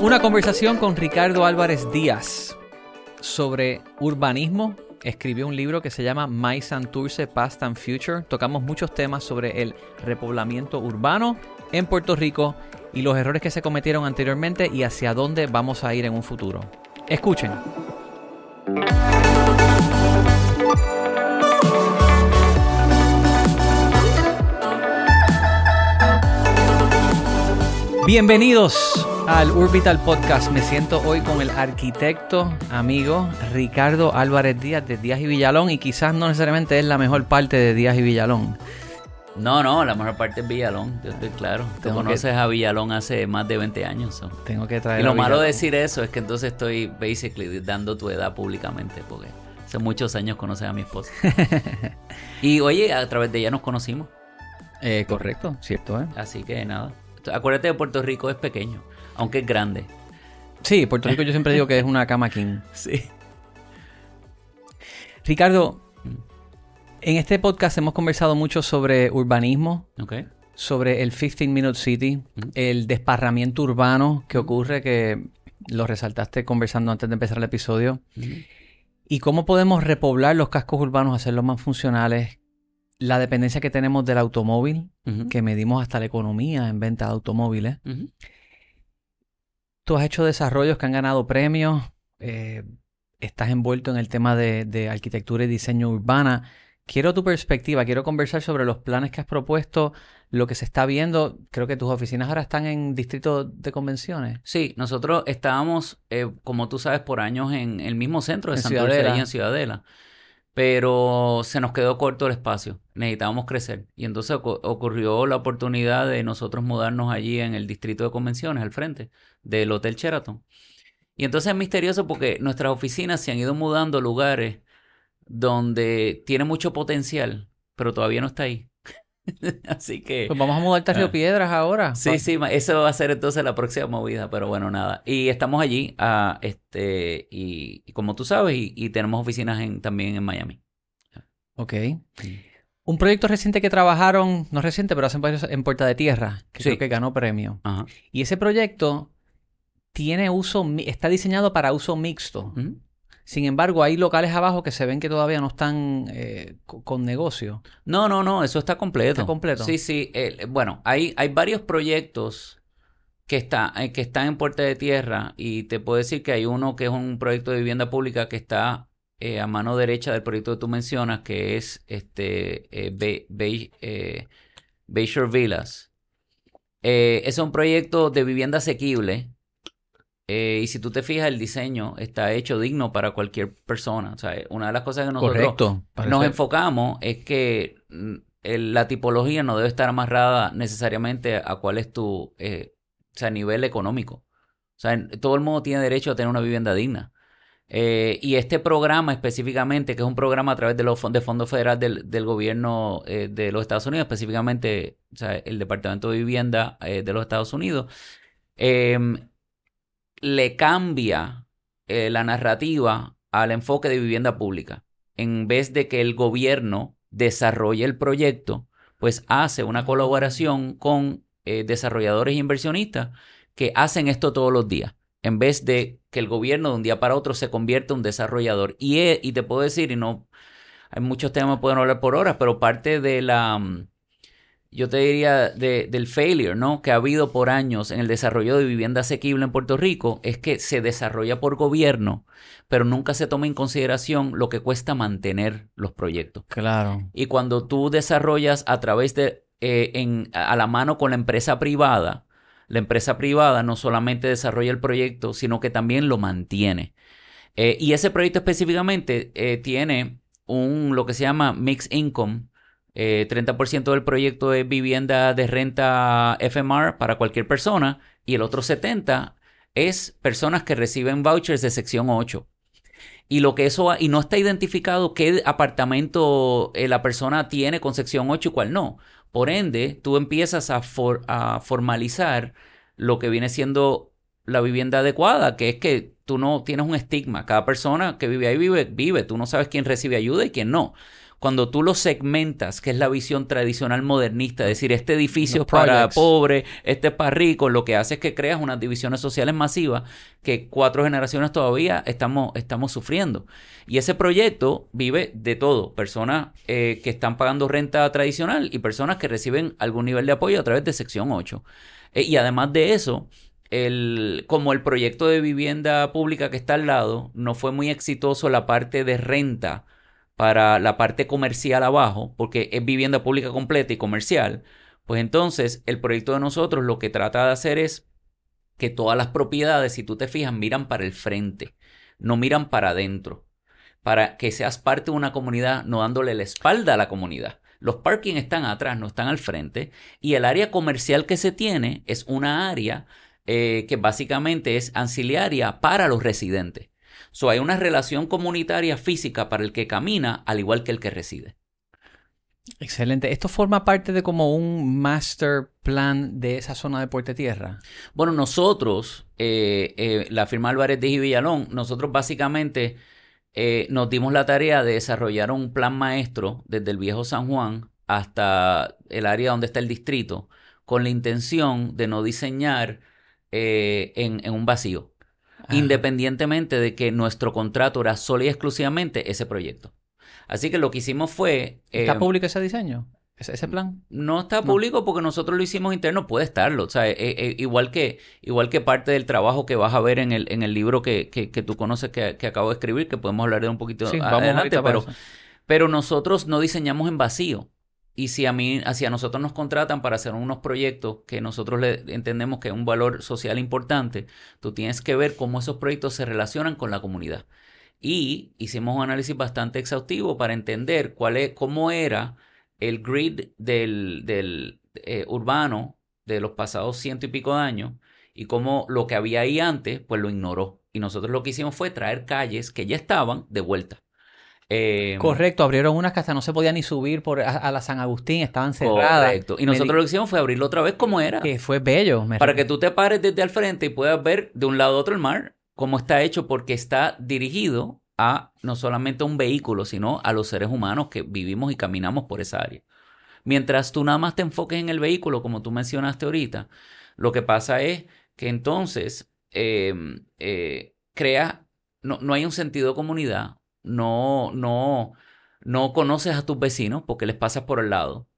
Una conversación con Ricardo Álvarez Díaz sobre urbanismo. Escribió un libro que se llama My Santurce Past and Future. Tocamos muchos temas sobre el repoblamiento urbano en Puerto Rico y los errores que se cometieron anteriormente y hacia dónde vamos a ir en un futuro. Escuchen. Bienvenidos al Urbital Podcast. Me siento hoy con el arquitecto, amigo Ricardo Álvarez Díaz de Díaz y Villalón y quizás no necesariamente es la mejor parte de Díaz y Villalón. No, no, la mejor parte es Villalón, yo estoy claro. Tú conoces a Villalón hace más de 20 años. so. Tengo que traer Y lo a malo de decir eso es que entonces estoy basically dando tu edad públicamente porque hace muchos años conoces a mi esposa. y oye, a través de ella nos conocimos. Eh, correcto, cierto, ¿eh? Así que nada. Acuérdate de Puerto Rico es pequeño, aunque es grande. Sí, Puerto Rico yo siempre digo que es una cama king. Sí. Ricardo, en este podcast hemos conversado mucho sobre urbanismo, sobre el 15 Minute City, Ujú. el desparramiento urbano que ocurre, que lo resaltaste conversando antes de empezar el episodio, y cómo podemos repoblar los cascos urbanos, hacerlos más funcionales, la dependencia que tenemos del automóvil, que medimos hasta la economía en venta de automóviles. Tú has hecho desarrollos que han ganado premios, eh, estás envuelto en el tema de, de arquitectura y diseño urbana. Quiero tu perspectiva, quiero conversar sobre los planes que has propuesto, lo que se está viendo. Creo que tus oficinas ahora están en distrito de convenciones. Sí, nosotros estábamos, eh, como tú sabes, por años en el mismo centro de En Santurce, Ciudadela. en Ciudadela. Pero se nos quedó corto el espacio. Necesitábamos crecer. Y entonces ocu- ocurrió la oportunidad de nosotros mudarnos allí en el distrito de convenciones, al frente del Hotel Sheraton. Y entonces es misterioso porque nuestras oficinas se han ido mudando a lugares donde tiene mucho potencial, pero todavía no está ahí. Así que... Pues vamos a mudarte a Río Ah. Piedras ahora. Sí, sí, eso va a ser entonces la próxima movida, pero bueno, nada. Y estamos allí, ah, este, y, y como tú sabes, y, y tenemos oficinas en, también en Miami. Ok. Un proyecto reciente que trabajaron, no reciente, pero hace varios en Puerta de Tierra, que Sí. creo que ganó premio. Ajá. Y ese proyecto tiene uso, está diseñado para uso mixto. Sin embargo, hay locales abajo que se ven que todavía no están eh, co- con negocio. No, no, no, eso está completo. ¿Está completo? Sí, sí. eh, bueno, hay, hay varios proyectos que, está, eh, que están en Puerta de Tierra y te puedo decir que hay uno que es un proyecto de vivienda pública que está eh, a mano derecha del proyecto que tú mencionas, que es este Bay- Bay- Bayshore Villas. Es un proyecto de vivienda asequible. Eh, y si tú te fijas, el diseño está hecho digno para cualquier persona. O sea, una de las cosas que nosotros Correcto. Nos enfocamos es que mm, la tipología no debe estar amarrada necesariamente a cuál es tu eh, o sea, nivel económico. O sea, todo el mundo tiene derecho a tener una vivienda digna. Eh, y este programa específicamente, que es un programa a través de los de Fondo Federal del, del gobierno eh, de los Estados Unidos, específicamente o sea, el Departamento de Vivienda eh, de los Estados Unidos, em, le cambia eh, la narrativa al enfoque de vivienda pública. En vez de que el gobierno desarrolle el proyecto, pues hace una colaboración con eh, desarrolladores e inversionistas que hacen esto todos los días. En vez de que el gobierno de un día para otro se convierta en un desarrollador. Y, eh, y te puedo decir, y no, hay muchos temas que pueden hablar por horas, pero parte de la, mm, yo te diría, de- del failure, ¿no? Que ha habido por años en el desarrollo de vivienda asequible en Puerto Rico es que se desarrolla por gobierno, pero nunca se toma en consideración lo que cuesta mantener los proyectos. Claro. Y cuando tú desarrollas a través de, eh, en, a la mano con la empresa privada, la empresa privada no solamente desarrolla el proyecto, sino que también lo mantiene. Eh, y ese proyecto específicamente eh, tiene un, lo que se llama mixed income. Eh, 30% del proyecto es vivienda de renta FMR para cualquier persona y el otro 70% es personas que reciben vouchers de sección 8. Y lo que eso y no está identificado qué apartamento eh, la persona tiene con sección 8 y cuál no. Por ende, tú empiezas a, a formalizar lo que viene siendo la vivienda adecuada, que es que tú no tienes un estigma. Cada persona que vive ahí vive, vive. Tú no sabes quién recibe ayuda y quién no. Cuando tú lo segmentas, que es la visión tradicional modernista, es decir, este edificio es para projects. pobre, este es para rico, lo que hace es que creas unas divisiones sociales masivas que cuatro generaciones todavía estamos, estamos sufriendo. Y ese proyecto vive de todo, personas eh, que están pagando renta tradicional y personas que reciben algún nivel de apoyo a través de sección 8. Eh, y además de eso, el, como el proyecto de vivienda pública que está al lado, no fue muy exitoso la parte de renta para la parte comercial abajo, porque es vivienda pública completa y comercial, pues entonces el proyecto de nosotros lo que trata de hacer es que todas las propiedades, si tú te fijas, miran para el frente, no miran para adentro, para que seas parte de una comunidad, no dándole la espalda a la comunidad. Los parking están atrás, no están al frente, y el área comercial que se tiene es una área eh, que básicamente es anciliaria para los residentes. So, hay una relación comunitaria física para el que camina, al igual que el que reside. Excelente. ¿Esto forma parte de como un master plan de esa zona de Puerto Tierra? Bueno, nosotros, eh, eh, la firma Álvarez de Villalón, nosotros básicamente eh, nos dimos la tarea de desarrollar un plan maestro desde el viejo San Juan hasta el área donde está el distrito, con la intención de no diseñar en, en un vacío, Ah, independientemente de que nuestro contrato era solo y exclusivamente ese proyecto. Así que lo que hicimos fue... ¿Está eh, público ese diseño? ¿Ese, ese plan? no está No. público porque nosotros lo hicimos interno, puede estarlo. O sea, eh, eh, igual, que, igual que parte del trabajo que vas a ver en el, en el libro que, que, que tú conoces que, que acabo de escribir, que podemos hablar de un poquito Sí, adelante, pero, pero nosotros no diseñamos en vacío. Y si a mí, hacia nosotros nos contratan para hacer unos proyectos que nosotros le entendemos que es un valor social importante, tú tienes que ver cómo esos proyectos se relacionan con la comunidad. Y hicimos un análisis bastante exhaustivo para entender cuál es, cómo era el grid del, eh, urbano de los pasados ciento y pico de años y cómo lo que había ahí antes, pues lo ignoró. Y nosotros lo que hicimos fue traer calles que ya estaban de vuelta. Eh, Correcto, abrieron unas que hasta no se podía ni subir por, a, a la San Agustín, estaban cerradas. Correcto. Y nosotros lo que hicimos fue abrirlo otra vez como era. Que fue bello. me Para que tú te pares desde al frente y puedas ver de un lado a otro el mar, cómo está hecho, porque está dirigido a no solamente a un vehículo, sino a los seres humanos que vivimos y caminamos por esa área. Mientras tú nada más te enfoques en el vehículo, como tú mencionaste ahorita, lo que pasa es que entonces eh, eh, crea, no, no hay un sentido de comunidad, no, no, no conoces a tus vecinos porque les pasas por el lado.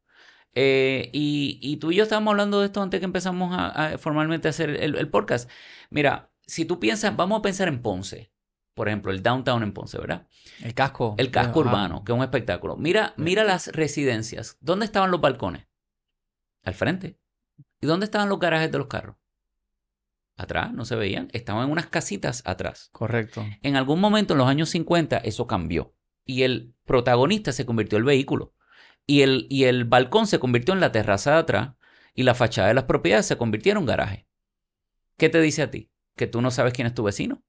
Eh, y, y tú y yo estábamos hablando de esto antes que empezamos a, a formalmente hacer el, el podcast. Mira, si tú piensas, vamos a pensar en Ponce, por ejemplo, el downtown en Ponce, ¿verdad? El casco. El casco Ajá. urbano, que es un espectáculo. Mira, mira las residencias. ¿Dónde estaban los balcones? Al frente. ¿Y dónde estaban los garajes de los carros? Atrás, no se veían. Estaban en unas casitas atrás. Correcto. En algún momento en los años 50 eso cambió. Y el protagonista se convirtió en el vehículo. Y el, y el balcón se convirtió en la terraza de atrás. Y la fachada de las propiedades se convirtieron en garaje. ¿Qué te dice a ti? Que tú no sabes quién es tu vecino.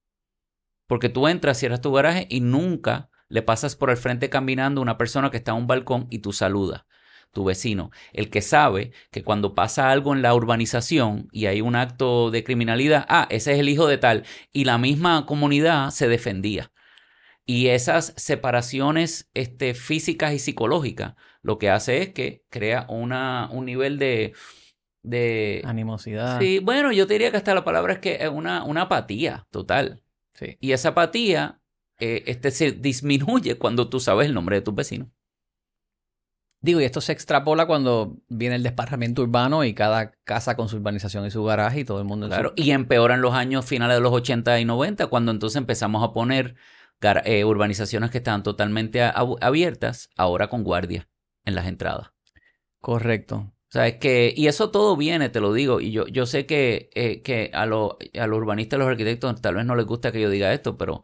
Porque tú entras, cierras tu garaje y nunca le pasas por el frente caminando a una persona que está en un balcón y tú saludas. Tu vecino, el que sabe que cuando pasa algo en la urbanización y hay un acto de criminalidad, ah, ese es el hijo de tal, y la misma comunidad se defendía. Y esas separaciones este, físicas y psicológicas lo que hace es que crea una, un nivel de... de Animosidad. sí, bueno, yo te diría que hasta la palabra es que es una, una apatía total. Sí. Y esa apatía eh, este, se disminuye cuando tú sabes el nombre de tus vecinos. Digo, y esto se extrapola cuando viene el desparramiento urbano y cada casa con su urbanización y su garaje y todo el mundo en su- Claro, y empeora en los años finales de los 80 y 90, cuando entonces empezamos a poner eh, urbanizaciones que estaban totalmente abiertas, ahora con guardia en las entradas. Correcto. O sea, es que, y eso todo viene, te lo digo, y yo, yo sé que, eh, que a, lo- a los urbanistas, a los arquitectos, tal vez no les gusta que yo diga esto, pero, o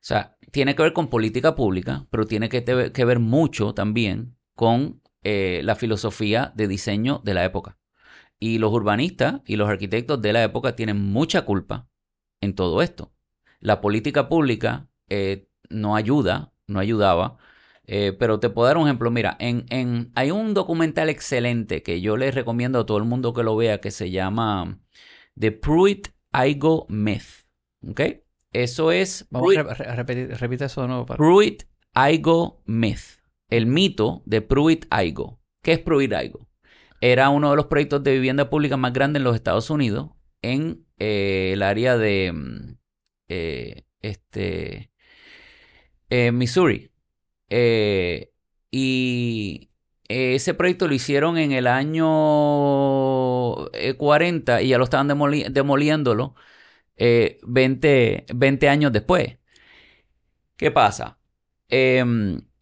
sea, tiene que ver con política pública, pero tiene que, te- que ver mucho también con eh, la filosofía de diseño de la época. Y los urbanistas y los arquitectos de la época tienen mucha culpa en todo esto. La política pública eh, no ayuda, no ayudaba. eh, pero te puedo dar un ejemplo. Mira, en, en, hay un documental excelente que yo les recomiendo a todo el mundo que lo vea que se llama The Pruitt-Igoe Myth. ¿Ok? Eso es Vamos a re- repetir, repite eso de nuevo. para- Pruitt-Igoe Myth. El mito de Pruitt-Igoe. ¿Qué es Pruitt-Igoe? Era uno de los proyectos de vivienda pública más grandes en los Estados Unidos, en eh, el área de mm, eh, este, eh, Missouri. y ese proyecto lo hicieron en el año 40 y ya lo estaban demoliéndolo 20, 20 años después. ¿Qué pasa?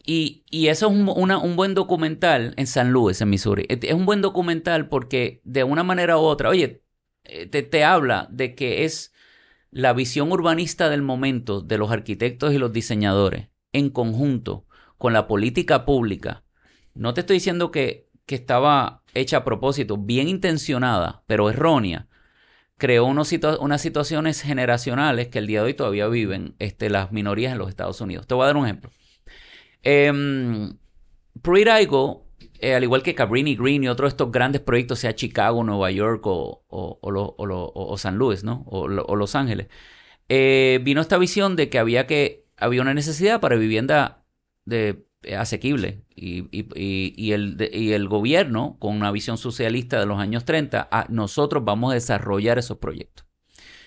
Y, eso es un, buen documental en San Luis, en Missouri. Es un buen documental porque de una manera u otra, oye, eh, te, te habla de que es la visión urbanista del momento de los arquitectos y los diseñadores en conjunto con la política pública. No te estoy diciendo que, que estaba hecha a propósito, bien intencionada, pero errónea. Creó unas situaciones generacionales que el día de hoy todavía viven este, las minorías en los Estados Unidos. Te voy a dar un ejemplo. Eh, al igual que Cabrini Green y otros de estos grandes proyectos, sea Chicago, Nueva York o, San Luis, ¿no? O, Los Ángeles, eh, vino esta visión de que había que había una necesidad para vivienda eh, asequible y, el, gobierno, con una visión socialista de los años 30, nosotros vamos a desarrollar esos proyectos.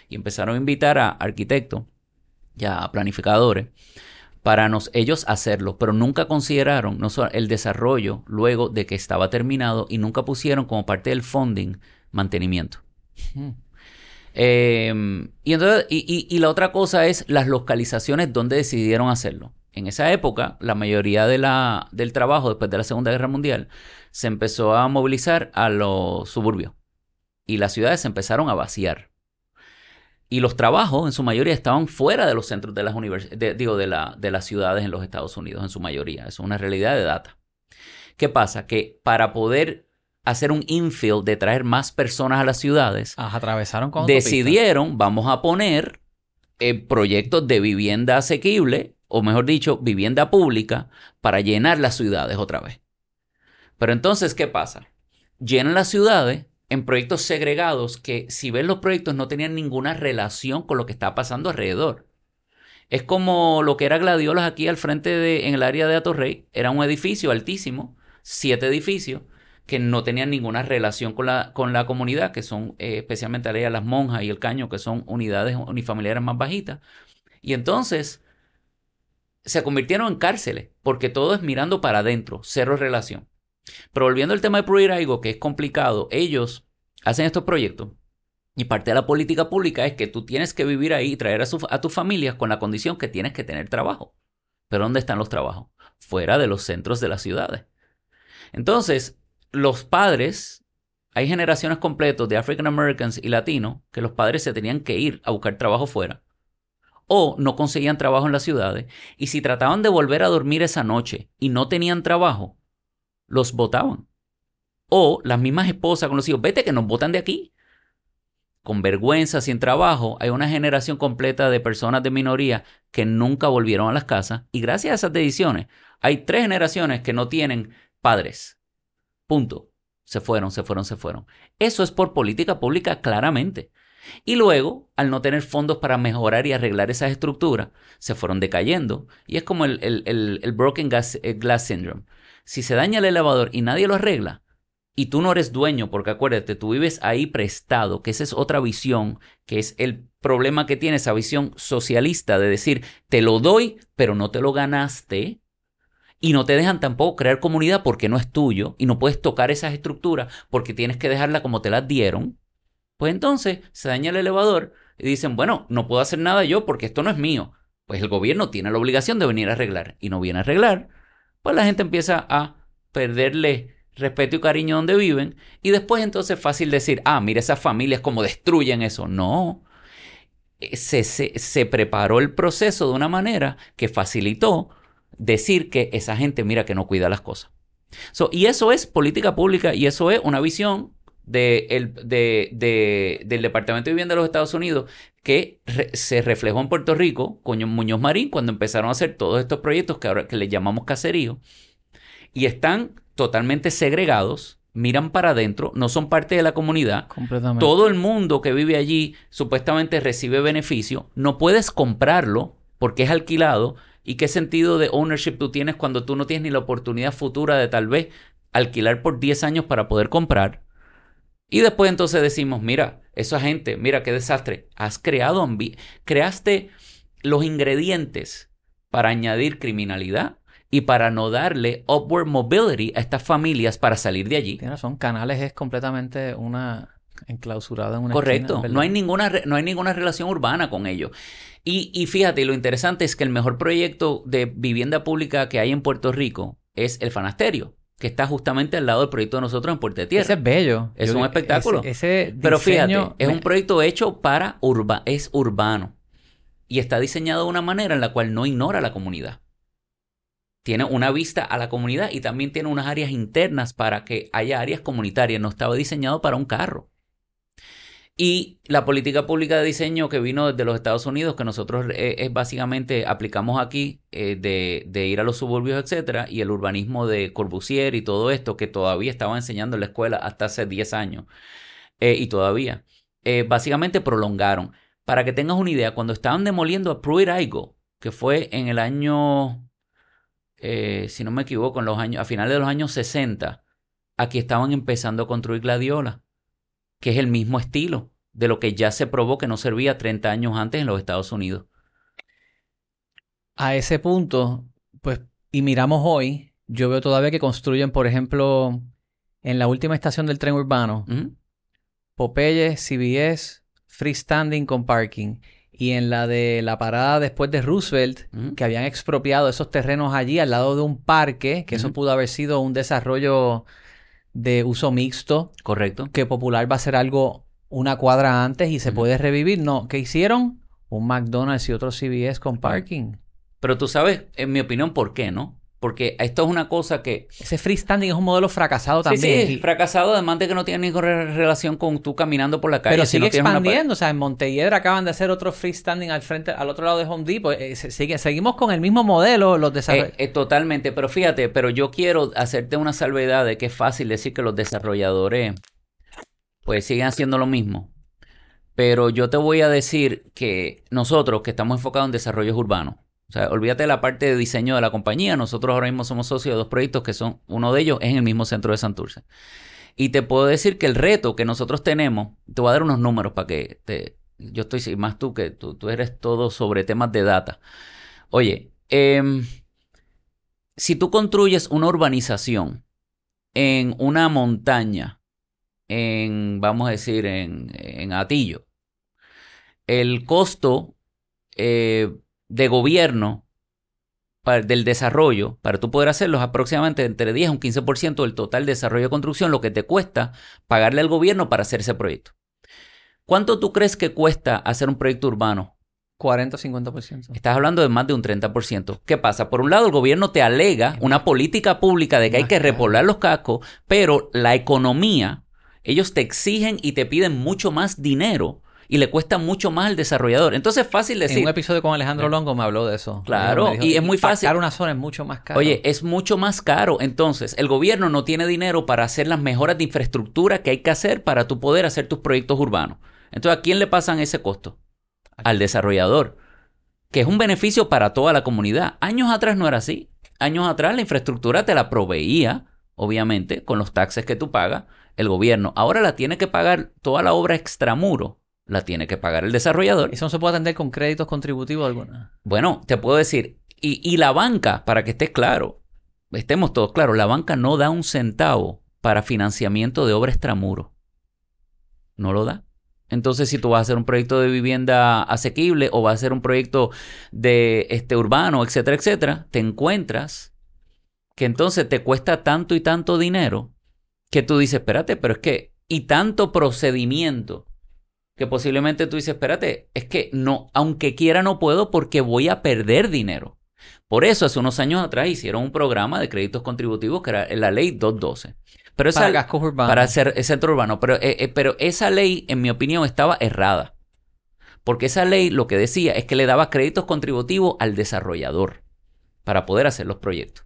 Y empezaron a invitar a arquitectos y a planificadores para nos, ellos hacerlo, pero nunca consideraron no el desarrollo luego de que estaba terminado y nunca pusieron como parte del funding mantenimiento. Hmm. Em, y, entonces, y, la otra cosa es las localizaciones donde decidieron hacerlo. En esa época, la mayoría de la, del trabajo después de la Segunda Guerra Mundial se empezó a movilizar a los suburbios y las ciudades se empezaron a vaciar. Y los trabajos, en su mayoría, estaban fuera de los centros de las universidades, digo, de, la, de las ciudades en los Estados Unidos, en su mayoría. Eso es una realidad de data. ¿Qué pasa? Que para poder hacer un infill de traer más personas a las ciudades, atravesaron con decidieron, vamos a poner eh, proyectos de vivienda asequible, o mejor dicho, vivienda pública, para llenar las ciudades otra vez. Pero entonces, ¿qué pasa? Llenan las ciudades en proyectos segregados que si ves los proyectos no tenían ninguna relación con lo que estaba pasando alrededor. Es como lo que era Gladiolas aquí al frente de, en el área de Atorrey. Era un edificio altísimo, siete edificios, que no tenían ninguna relación con la, con la comunidad, que son eh, especialmente área Las Monjas y El Caño, que son unidades unifamiliares más bajitas. Y entonces se convirtieron en cárceles, porque todo es mirando para adentro, cero relación. Pero volviendo al tema de Pruiraigo, que es complicado, ellos hacen estos proyectos y parte de la política pública es que tú tienes que vivir ahí y traer a, tus familias con la condición que tienes que tener trabajo. Pero ¿dónde están los trabajos? Fuera de los centros de las ciudades. Entonces, los padres, hay generaciones completas de African Americans y latinos que los padres se tenían que ir a buscar trabajo fuera o no conseguían trabajo en las ciudades y si trataban de volver a dormir esa noche y no tenían trabajo, los votaban. O las mismas esposas con los hijos, vete que nos votan de aquí. Con vergüenza, sin trabajo, hay una generación completa de personas de minoría que nunca volvieron a las casas y gracias a esas decisiones hay tres generaciones que no tienen padres. Punto. Se fueron, se fueron, se fueron. Eso es por política pública claramente. Y luego, al no tener fondos para mejorar y arreglar esas estructuras, se fueron decayendo. Y es como el, el, Broken eh, Glass Syndrome. Si se daña el elevador y nadie lo arregla, y tú no eres dueño, porque acuérdate, tú vives ahí prestado, que esa es otra visión, que es el problema que tiene esa visión socialista de decir, te lo doy, pero no te lo ganaste. Y no te dejan tampoco crear comunidad porque no es tuyo y no puedes tocar esas estructuras porque tienes que dejarla como te las dieron. Pues entonces se daña el elevador y dicen, bueno, no puedo hacer nada yo porque esto no es mío. Pues el gobierno tiene la obligación de venir a arreglar y no viene a arreglar pues la gente empieza a perderle respeto y cariño donde viven y después entonces es fácil decir, ah, mira esas familias como destruyen eso. No, eh, se, se, preparó el proceso de una manera que facilitó decir que esa gente mira que no cuida las cosas. y eso es política pública y eso es una visión de el, de, del Departamento de Vivienda de los Estados Unidos que se reflejó en Puerto Rico con Muñoz Marín cuando empezaron a hacer todos estos proyectos que ahora que le llamamos caserío y están totalmente segregados, miran para adentro, no son parte de la comunidad. Todo el mundo que vive allí supuestamente recibe beneficio, no puedes comprarlo porque es alquilado ¿Y qué sentido de ownership tú tienes cuando tú no tienes ni la oportunidad futura de tal vez alquilar por 10 años para poder comprar? Y después entonces decimos, mira, esa gente, mira qué desastre, has creado, creaste los ingredientes para añadir criminalidad y para no darle upward mobility a estas familias para salir de allí. Son Canales es completamente una enclausurada en una Correcto, no hay ninguna no hay ninguna relación urbana con ellos. Y, y fíjate, lo interesante es que el mejor proyecto de vivienda pública que hay en Puerto Rico es el Fanasterio que está justamente al lado del proyecto de nosotros en Puerto Tierra. Ese es bello. Es un espectáculo. Pero fíjate, es un proyecto hecho para urba, es urbano. Y está diseñado de una manera en la cual no ignora a la comunidad. Tiene una vista a la comunidad y también tiene unas áreas internas para que haya áreas comunitarias. No estaba diseñado para un carro. Y la política pública de diseño que vino desde los Estados Unidos, que nosotros eh, básicamente aplicamos aquí eh, de, ir a los suburbios, etcétera, y el urbanismo de Corbusier y todo esto que todavía estaba enseñando en la escuela hasta hace 10 años, eh, y todavía, básicamente prolongaron. Para que tengas una idea, cuando estaban demoliendo a Pruitt Igoe, que fue en el año, si no me equivoco, en los años, a finales de los años 60, aquí estaban empezando a construir Gladiola que es el mismo estilo de lo que ya se probó que no servía 30 años antes en los Estados Unidos. A ese punto, pues, y miramos hoy, yo veo todavía que construyen, por ejemplo, en la última estación del tren urbano, Popeye, CBS, freestanding con parking. Y en la de la parada después de Roosevelt, que habían expropiado esos terrenos allí al lado de un parque, que eso pudo haber sido un desarrollo de uso mixto. Correcto. Que Popular va a ser algo una cuadra antes y se puede revivir. No, ¿qué hicieron? Un McDonald's y otro CVS con parking. Pero tú sabes, en mi opinión, ¿por qué no? Porque esto es una cosa que... Ese freestanding es un modelo fracasado también. Sí, sí, fracasado además de que no tiene ninguna relación con tú caminando por la calle. Pero sigue expandiendo. O sea, en Montelledra acaban de hacer otro freestanding al frente, al otro lado de Home Depot. Eh, seguimos con el mismo modelo, los desarrolladores. Eh, eh, totalmente. Pero fíjate, pero yo quiero hacerte una salvedad de que es fácil decir que los desarrolladores pues siguen haciendo lo mismo. Pero yo te voy a decir que nosotros que estamos enfocados en desarrollos urbanos, o sea, olvídate de la parte de diseño de la compañía. Nosotros ahora mismo somos socios de dos proyectos que son, uno de ellos es en el mismo centro de Santurce. Y te puedo decir que el reto que nosotros tenemos, te voy a dar unos números para que te, yo estoy, más tú que tú, tú eres todo sobre temas de data. Oye, em, si tú construyes una urbanización en una montaña, en, vamos a decir, en, en Atillo, el costo eh, de gobierno del desarrollo, para tú poder hacerlo, es aproximadamente entre 10 a un 15% del total desarrollo de construcción, lo que te cuesta pagarle al gobierno para hacer ese proyecto. ¿Cuánto tú crees que cuesta hacer un proyecto urbano? 40 o 50%. Estás hablando de más de un 30%. ¿Qué pasa? Por un lado, el gobierno te alega una política pública de que hay que repoblar los cascos, pero la economía, ellos te exigen y te piden mucho más dinero y le cuesta mucho más al desarrollador. Entonces es fácil decir. En un episodio con Alejandro Longo me habló de eso. Claro, y es muy fácil. una zona es mucho más caro. Oye, es mucho más caro. Entonces, el gobierno no tiene dinero para hacer las mejoras de infraestructura que hay que hacer para tú poder hacer tus proyectos urbanos. Entonces, ¿a quién le pasan ese costo? Al desarrollador, que es un beneficio para toda la comunidad. Años atrás no era así. Años atrás la infraestructura te la proveía, obviamente, con los taxes que tú pagas, el gobierno. Ahora la tiene que pagar toda la obra extramuro la tiene que pagar el desarrollador. ¿Eso no se puede atender con créditos contributivos alguna? Bueno, te puedo decir, y, y la banca, para que estés claro, estemos todos claros, la banca no da un centavo para financiamiento de obra extramuro. No lo da. Entonces, si tú vas a hacer un proyecto de vivienda asequible o vas a hacer un proyecto de este urbano, etcétera, etcétera, te encuentras que entonces te cuesta tanto y tanto dinero que tú dices, espérate, pero es que, y tanto procedimiento que posiblemente tú dices, espérate, es que no, aunque quiera no puedo porque voy a perder dinero. Por eso hace unos años atrás hicieron un programa de créditos contributivos que era la ley 212. Pero esa, para cascos urbanos. Para hacer el centro urbano. Pero, eh, eh, pero esa ley, en mi opinión, estaba errada. Porque esa ley lo que decía es que le daba créditos contributivos al desarrollador para poder hacer los proyectos.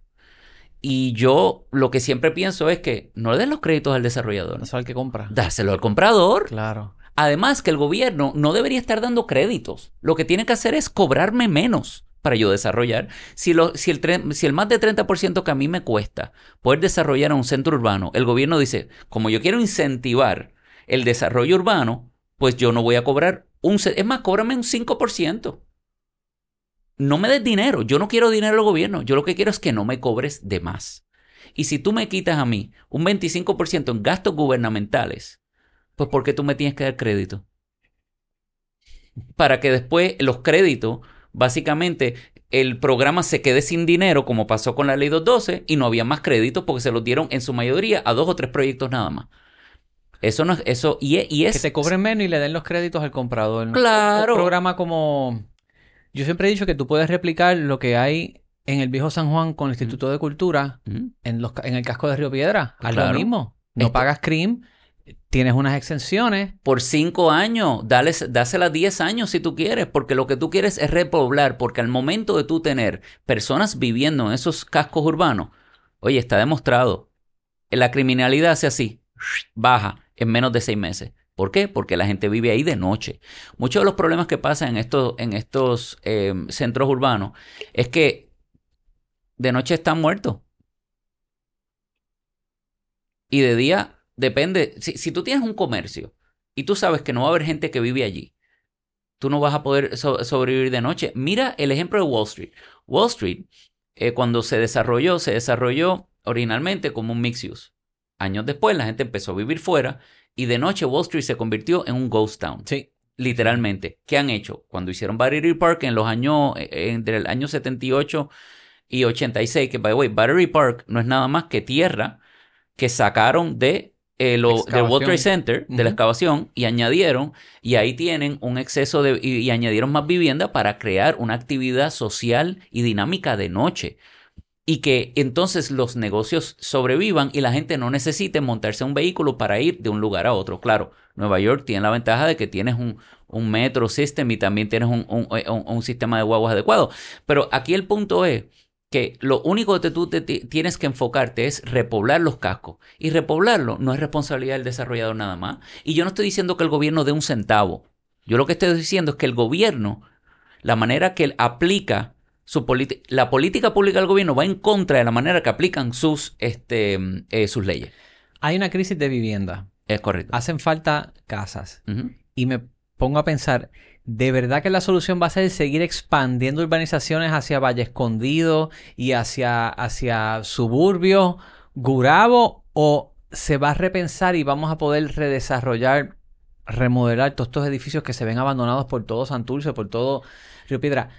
Y yo lo que siempre pienso es que no le den los créditos al desarrollador. Al que compra. Dáselo al comprador. Claro. Además que el gobierno no debería estar dando créditos. Lo que tiene que hacer es cobrarme menos para yo desarrollar. Si, el, más de 30% que a mí me cuesta poder desarrollar un centro urbano, el gobierno dice, como yo quiero incentivar el desarrollo urbano, pues yo no voy a cobrar un... Es más, cóbrame un 5%. No me des dinero, yo no quiero dinero del gobierno, yo lo que quiero es que no me cobres de más. Y si tú me quitas a mí un 25% en gastos gubernamentales, pues ¿por qué tú me tienes que dar crédito? Para que después los créditos, básicamente, el programa se quede sin dinero, como pasó con la ley 212, y no había más créditos porque se los dieron en su mayoría a dos o tres proyectos nada más. Eso no es, eso, y, y es... Que te cobren menos y le den los créditos al comprador. Claro. Un programa como... Yo siempre he dicho que tú puedes replicar lo que hay en el viejo San Juan con el Instituto de Cultura, en, los, en el casco de Río Piedra. Haz lo mismo. No pagas CRIM, tienes unas exenciones. Por cinco años, dale, dásela diez años si tú quieres, porque lo que tú quieres es repoblar, porque al momento de tú tener personas viviendo en esos cascos urbanos, oye, está demostrado, la criminalidad hace así, baja en menos de seis meses. ¿Por qué? Porque la gente vive ahí de noche. Muchos de los problemas que pasan en estos, en estos eh, centros urbanos es que de noche están muertos. Y de día depende. Si, tú tienes un comercio y tú sabes que no va a haber gente que vive allí, tú no vas a poder sobrevivir de noche. Mira el ejemplo de Wall Street. Wall Street, eh, cuando se desarrolló, se desarrolló originalmente como un mix use. Años después, la gente empezó a vivir fuera y de noche Wall Street se convirtió en un ghost town. Sí. Literalmente. ¿Qué han hecho? Cuando hicieron Battery Park en los años, eh, entre el año 78 y 86, que by the way, Battery Park no es nada más que tierra que sacaron de eh, lo, del World Trade Center, de la excavación, y añadieron, y ahí tienen un exceso de, y, añadieron más vivienda para crear una actividad social y dinámica de noche. Y que entonces los negocios sobrevivan y la gente no necesite montarse un vehículo para ir de un lugar a otro. Claro, Nueva York tiene la ventaja de que tienes un, un metro system y también tienes un, un, un sistema de guaguas adecuado. Pero aquí el punto es que lo único que tú te tienes que enfocarte es repoblar los cascos. Y repoblarlo no es responsabilidad del desarrollador nada más. Y yo no estoy diciendo que el gobierno dé un centavo. Yo lo que estoy diciendo es que el gobierno, la manera que él aplica su política, la política pública del gobierno va en contra de la manera que aplican sus, este, eh, sus leyes. Hay una crisis de vivienda. Es correcto. Hacen falta casas. Y me pongo a pensar, ¿de verdad que la solución va a ser seguir expandiendo urbanizaciones hacia Valle Escondido y hacia, hacia suburbios, Gurabo? ¿O se va a repensar y vamos a poder redesarrollar, remodelar todos estos edificios que se ven abandonados por todo Santurce, por todo Río Piedra?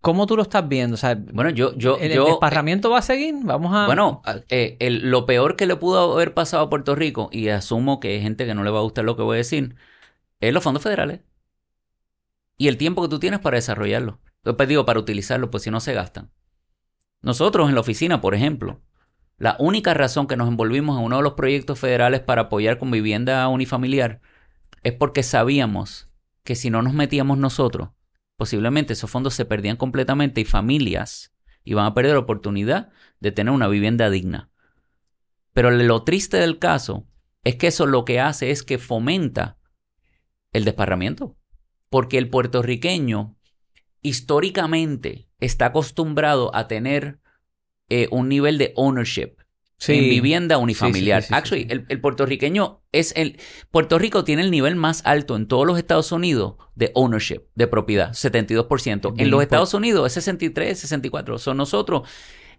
¿Cómo tú lo estás viendo? O sea, bueno, yo, yo, ¿el, yo, desparramiento va a seguir? Vamos a. Bueno, eh, lo peor que le pudo haber pasado a Puerto Rico, y asumo que hay gente que no le va a gustar lo que voy a decir, es los fondos federales. Y el tiempo que tú tienes para desarrollarlo. Pues digo, para utilizarlo, pues si no se gastan. Nosotros en la oficina, por ejemplo, la única razón que nos envolvimos en uno de los proyectos federales para apoyar con vivienda unifamiliar es porque sabíamos que si no nos metíamos nosotros, posiblemente esos fondos se perdían completamente y familias iban a perder la oportunidad de tener una vivienda digna. Pero lo triste del caso es que eso lo que hace es que fomenta el desparramiento. Porque el puertorriqueño históricamente está acostumbrado a tener eh, un nivel de ownership en vivienda unifamiliar. Actually, el, puertorriqueño es el. Puerto Rico tiene el nivel más alto en todos los Estados Unidos de ownership, de propiedad, 72%. En los Estados Unidos es 63, 64. Son nosotros.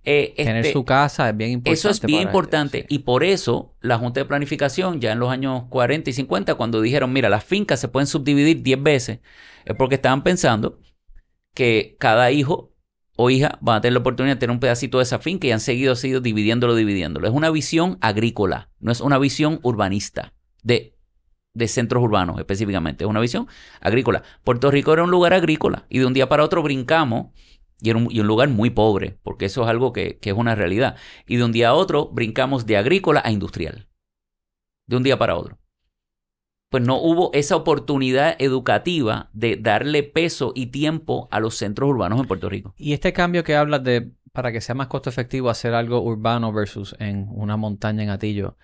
Eh, Tener este, su casa es bien importante. Eso es bien importante. Y por eso la Junta de Planificación, ya en los años 40 y 50, cuando dijeron, mira, las fincas se pueden subdividir 10 veces, es porque estaban pensando que cada hijo o hija van a tener la oportunidad de tener un pedacito de esa finca y han seguido, seguido dividiéndolo, dividiéndolo. Es una visión agrícola, no es una visión urbanista de, de centros urbanos específicamente, es una visión agrícola. Puerto Rico era un lugar agrícola y de un día para otro brincamos y, un, lugar muy pobre, porque eso es algo que, que, es una realidad. Y de un día a otro brincamos de agrícola a industrial. De un día para otro pues no hubo esa oportunidad educativa de darle peso y tiempo a los centros urbanos en Puerto Rico. Y este cambio que hablas de, para que sea más costo efectivo, hacer algo urbano versus en una montaña en Atillo,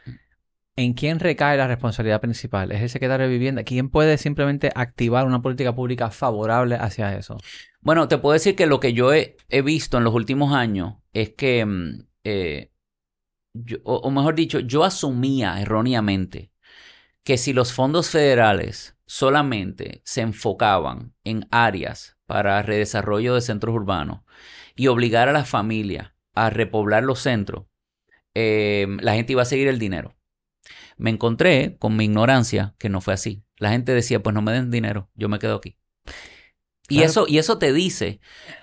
¿en quién recae la responsabilidad principal? ¿Es el secretario de vivienda? ¿Quién puede simplemente activar una política pública favorable hacia eso? Bueno, te puedo decir que lo que yo he, visto en los últimos años es que, mm, eh, yo- o, o mejor dicho, yo asumía erróneamente que si los fondos federales solamente se enfocaban en áreas para redesarrollo de centros urbanos y obligar a las familias a repoblar los centros, eh, la gente iba a seguir el dinero. Me encontré con mi ignorancia que no fue así. La gente decía, pues no me den dinero, yo me quedo aquí. Y, Claro. eso, y eso te dice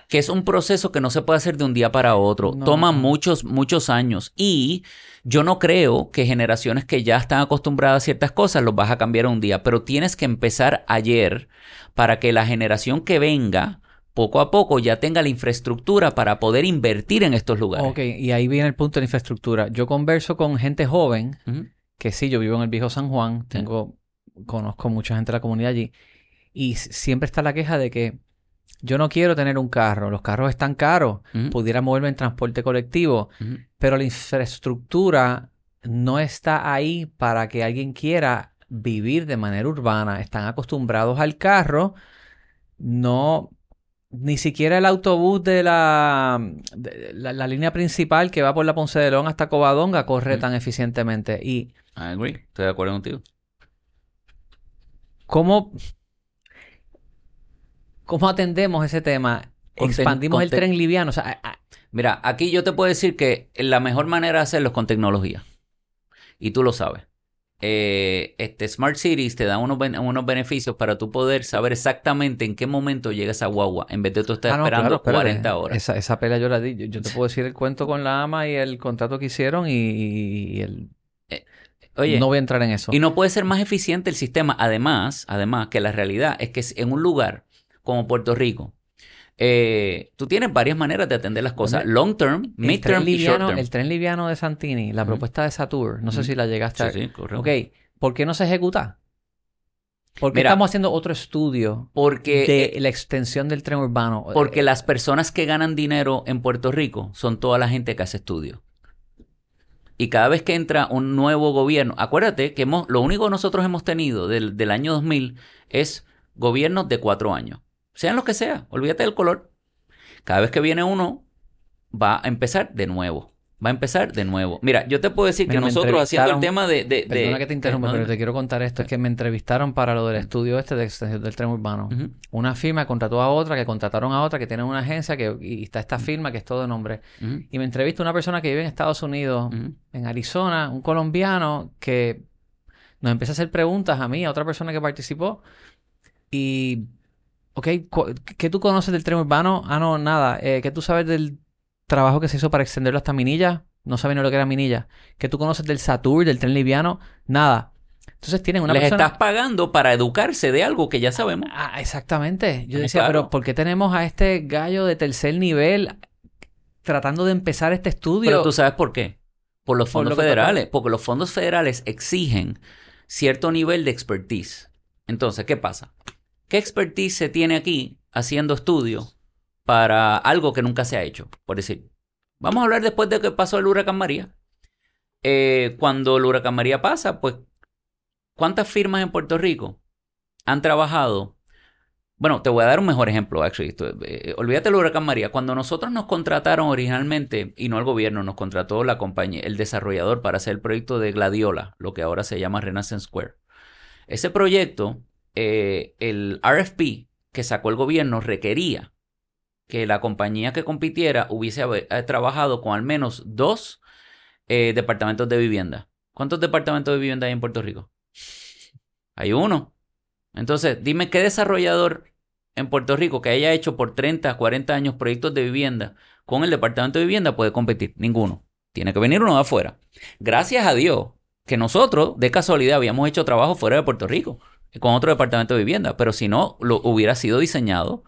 que es un proceso que no se puede hacer de un día para otro. No. Toma muchos, muchos años. Y yo no creo que generaciones que ya están acostumbradas a ciertas cosas los vas a cambiar un día. Pero tienes que empezar ayer para que la generación que venga, poco a poco, ya tenga la infraestructura para poder invertir en estos lugares. Ok, y ahí viene el punto de la infraestructura. Yo converso con gente joven. Que sí, yo vivo en el viejo San Juan, Sí. tengo, conozco mucha gente de la comunidad allí, y siempre está la queja de que yo no quiero tener un carro, los carros están caros, Ujú. pudiera moverme en transporte colectivo, pero la infraestructura no está ahí para que alguien quiera vivir de manera urbana. Están acostumbrados al carro, no, ni siquiera el autobús de la, de la, la línea principal que va por la Ponce de León hasta Covadonga corre tan eficientemente. Y I agree. Estoy de acuerdo contigo. ¿Cómo, cómo atendemos ese tema? Conten- Expandimos el tren liviano. O sea, a- a- Mira, aquí yo te puedo decir que la mejor manera de hacerlo es con tecnología. Y tú lo sabes. Eh, este Smart Cities te da unos, ben- unos beneficios para tú poder saber exactamente en qué momento llega esa guagua, en vez de tú estar Ah, no, esperando claro, espérate. 40 horas. Esa, esa pelea yo la di. Yo, yo te puedo decir el cuento con la ama y el contrato que hicieron y, y el... Oye, no voy a entrar en eso. y no puede ser más eficiente el sistema. Además, además que la realidad es que en un lugar como Puerto Rico, eh, tú tienes varias maneras de atender las cosas. Long term, mid term y short liviano, term. el tren liviano de Santini, la propuesta de Satur, no sé si la llegaste a... Sí, correcto. Ok, ¿por qué no se ejecuta? ¿Por qué Mira, estamos haciendo otro estudio Porque de eh, la extensión del tren urbano? Porque Eh, las personas que ganan dinero en Puerto Rico son toda la gente que hace estudios. Y cada vez que entra un nuevo gobierno, acuérdate que hemos, lo único que nosotros hemos tenido del, del año 2000 es gobiernos de cuatro años. Sean los que sea, olvídate del color. Cada vez que viene uno, va a empezar de nuevo. Va a empezar de nuevo. Mira, yo te puedo decir que me nosotros haciendo el tema de... de, de- Perdona que te interrumpa, no, pero te quiero contar esto. Es que me entrevistaron para lo del estudio este de extensión del tren urbano. Una firma contrató a otra, que contrataron a otra, que tiene una agencia, que y está esta firma que es todo de nombre. Y me entrevista una persona que vive en Estados Unidos, en Arizona, un colombiano, que nos empieza a hacer preguntas a mí, a otra persona que participó. Y, ok, ¿qué tú conoces del tren urbano? Ah, no, nada. Eh, ¿Qué tú sabes del trabajo que se hizo para extenderlo hasta Minilla? No saben ni lo que era Minilla. ¿Qué tú conoces del Satur, del tren liviano? Nada. Entonces tienen una Les persona... estás pagando para educarse de algo que ya sabemos. Ah, exactamente. Yo Ah, decía, claro. pero ¿por qué tenemos a este gallo de tercer nivel tratando de empezar este estudio? Pero tú sabes por qué. Por los Por fondos lo federales. Porque los fondos federales exigen cierto nivel de expertise. Entonces, ¿qué pasa? ¿Qué expertise se tiene aquí haciendo estudios para algo que nunca se ha hecho? Por decir, vamos a hablar después de que pasó el huracán María. Eh, cuando el huracán María pasa, pues, ¿cuántas firmas en Puerto Rico han trabajado? Bueno, te voy a dar un mejor ejemplo, actually. Eh, olvídate del huracán María. Cuando nosotros nos contrataron originalmente, y no el gobierno, nos contrató la compañía, el desarrollador para hacer el proyecto de Gladiola, lo que ahora se llama Renaissance Square. Ese proyecto, eh, el RFP que sacó el gobierno requería que la compañía que compitiera hubiese eh, trabajado con al menos dos eh, departamentos de vivienda. ¿Cuántos departamentos de vivienda hay en Puerto Rico? Hay uno. Entonces, dime qué desarrollador en Puerto Rico que haya hecho por 30, 40 años proyectos de vivienda con el departamento de vivienda puede competir. Ninguno. Tiene que venir uno de afuera. Gracias a Dios que nosotros, de casualidad, habíamos hecho trabajo fuera de Puerto Rico con otro departamento de vivienda, pero si no, lo hubiera sido diseñado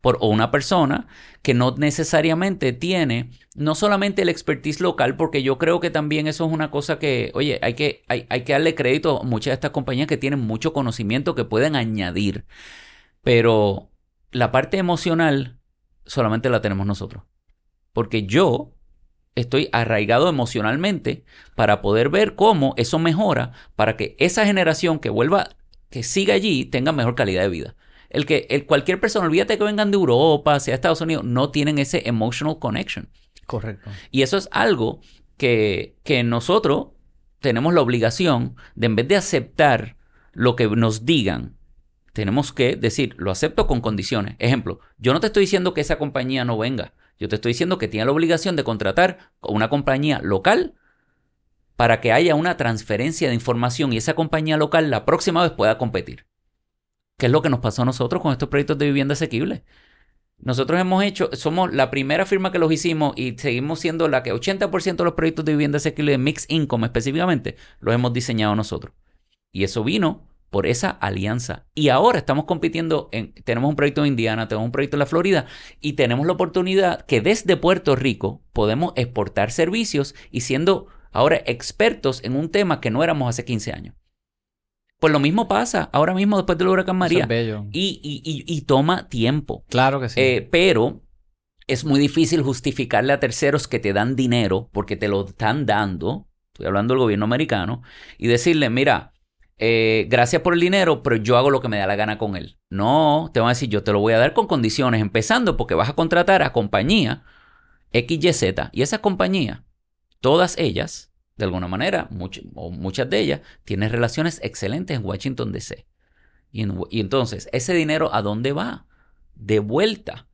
por una persona que no necesariamente tiene no solamente el expertise local, porque yo creo que también eso es una cosa que, oye, hay que, hay, hay que darle crédito a muchas de estas compañías que tienen mucho conocimiento que pueden añadir, pero la parte emocional solamente la tenemos nosotros, porque yo estoy arraigado emocionalmente para poder ver cómo eso mejora para que esa generación que vuelva, que siga allí, tenga mejor calidad de vida. El que el, cualquier persona, olvídate que vengan de Europa, sea Estados Unidos, no tienen ese emotional connection. Correcto. Y eso es algo que, que nosotros tenemos la obligación de, en vez de aceptar lo que nos digan, tenemos que decir, lo acepto con condiciones. Ejemplo, yo no te estoy diciendo que esa compañía no venga. Yo te estoy diciendo que tiene la obligación de contratar una compañía local para que haya una transferencia de información y esa compañía local la próxima vez pueda competir. ¿Qué es lo que nos pasó a nosotros con estos proyectos de vivienda asequible? Nosotros hemos hecho, somos la primera firma que los hicimos y seguimos siendo la que 80% de los proyectos de vivienda asequible de Mix Income específicamente los hemos diseñado nosotros. Y eso vino por esa alianza. Y ahora estamos compitiendo, en, tenemos un proyecto en Indiana, tenemos un proyecto en la Florida y tenemos la oportunidad que desde Puerto Rico podemos exportar servicios y siendo ahora expertos en un tema que no éramos hace 15 años. Pues lo mismo pasa ahora mismo después del huracán María. Y, y, y, toma tiempo. Claro que sí. Eh, pero es muy difícil justificarle a terceros que te dan dinero porque te lo están dando. Estoy hablando del gobierno americano. Y decirle, mira, eh, gracias por el dinero, pero yo hago lo que me da la gana con él. No, te van a decir, yo te lo voy a dar con condiciones, empezando porque vas a contratar a compañía XYZ. Y esa compañía, todas ellas, de alguna manera, o muchas de ellas, tienen relaciones excelentes en Washington, D.C. Y, entonces, ese dinero, ¿a dónde va? De vuelta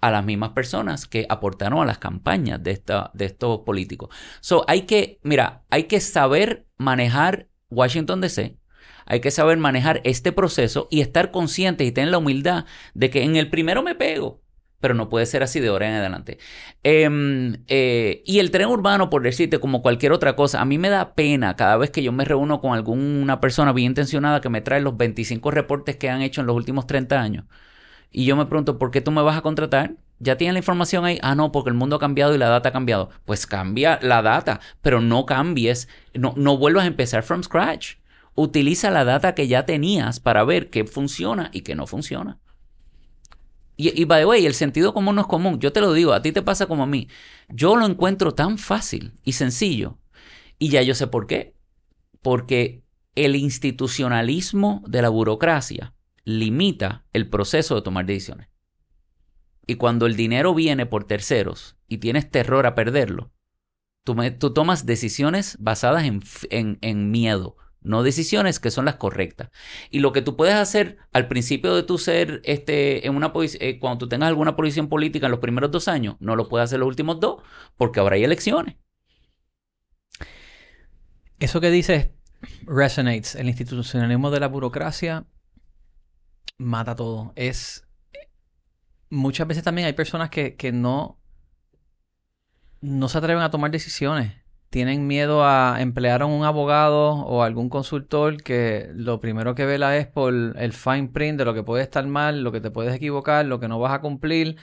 a las mismas personas que aportaron a las campañas de, esta, de estos políticos. So, hay que, mira, hay que saber manejar Washington DC, hay que saber manejar este proceso y estar consciente y tener la humildad de que en el primero me pego, pero no puede ser así de ahora en adelante. Em, eh, y el tren urbano, por decirte, como cualquier otra cosa, a mí me da pena cada vez que yo me reúno con alguna persona bien intencionada que me trae los 25 reportes que han hecho en los últimos 30 años. Y yo me pregunto, ¿por qué tú me vas a contratar? ¿Ya tienes la información ahí? Ah, no, porque el mundo ha cambiado y la data ha cambiado. Pues cambia la data, pero no cambies, no, no vuelvas a empezar from scratch. Utiliza la data que ya tenías para ver qué funciona y qué no funciona. Y, by the way, el sentido común no es común. Yo te lo digo, a ti te pasa como a mí. Yo lo encuentro tan fácil y sencillo. Y ya yo sé por qué. Porque el institucionalismo de la burocracia limita el proceso de tomar decisiones. Y cuando el dinero viene por terceros y tienes terror a perderlo, tú, tomas decisiones basadas en, miedo, no decisiones que son las correctas. Y lo que tú puedes hacer al principio de tu ser, este, en una eh, cuando tú tengas alguna posición política en los primeros dos años, no lo puedes hacer los últimos dos, porque hay elecciones. Eso que dices resonates. El institucionalismo de la burocracia mata todo. Es muchas veces también hay personas que, no, no se atreven a tomar decisiones. Tienen miedo a emplear a un abogado o algún consultor que lo primero que vela es por el fine print de lo que puede estar mal, lo que te puedes equivocar, lo que no vas a cumplir.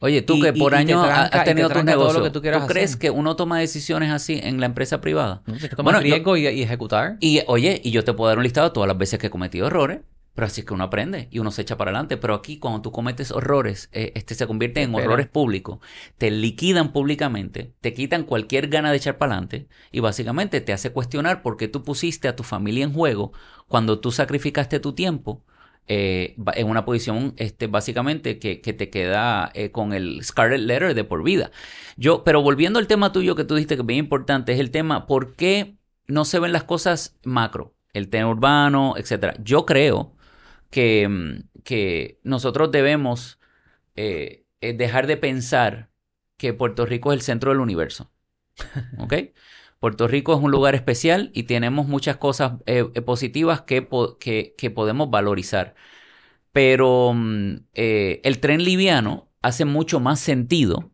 Oye, tú que por años has tenido tu negocio, que tú, crees que uno toma decisiones así en la empresa privada? No, tomar riesgo y, y, ejecutar. Y oye, y yo te puedo dar un listado de todas las veces que he cometido errores pero así es que uno aprende y uno se echa para adelante. Pero aquí, cuando tú cometes horrores, eh, este se convierte en horrores públicos, te liquidan públicamente, te quitan cualquier gana de echar para adelante y básicamente te hace cuestionar por qué tú pusiste a tu familia en juego cuando tú sacrificaste tu tiempo eh, en una posición este, básicamente que, te queda eh, con el Scarlet Letter de por vida. Yo, pero volviendo al tema tuyo que tú dijiste que es bien importante, es el tema por qué no se ven las cosas macro, el tema urbano, etcétera. Yo creo Mm, que, nosotros debemos eh, eh, dejar de pensar que Puerto Rico es el centro del universo. ¿Ok? Puerto Rico es un lugar especial y tenemos muchas cosas eh, positivas que, que, podemos valorizar. Pero mm, el tren liviano hace mucho más sentido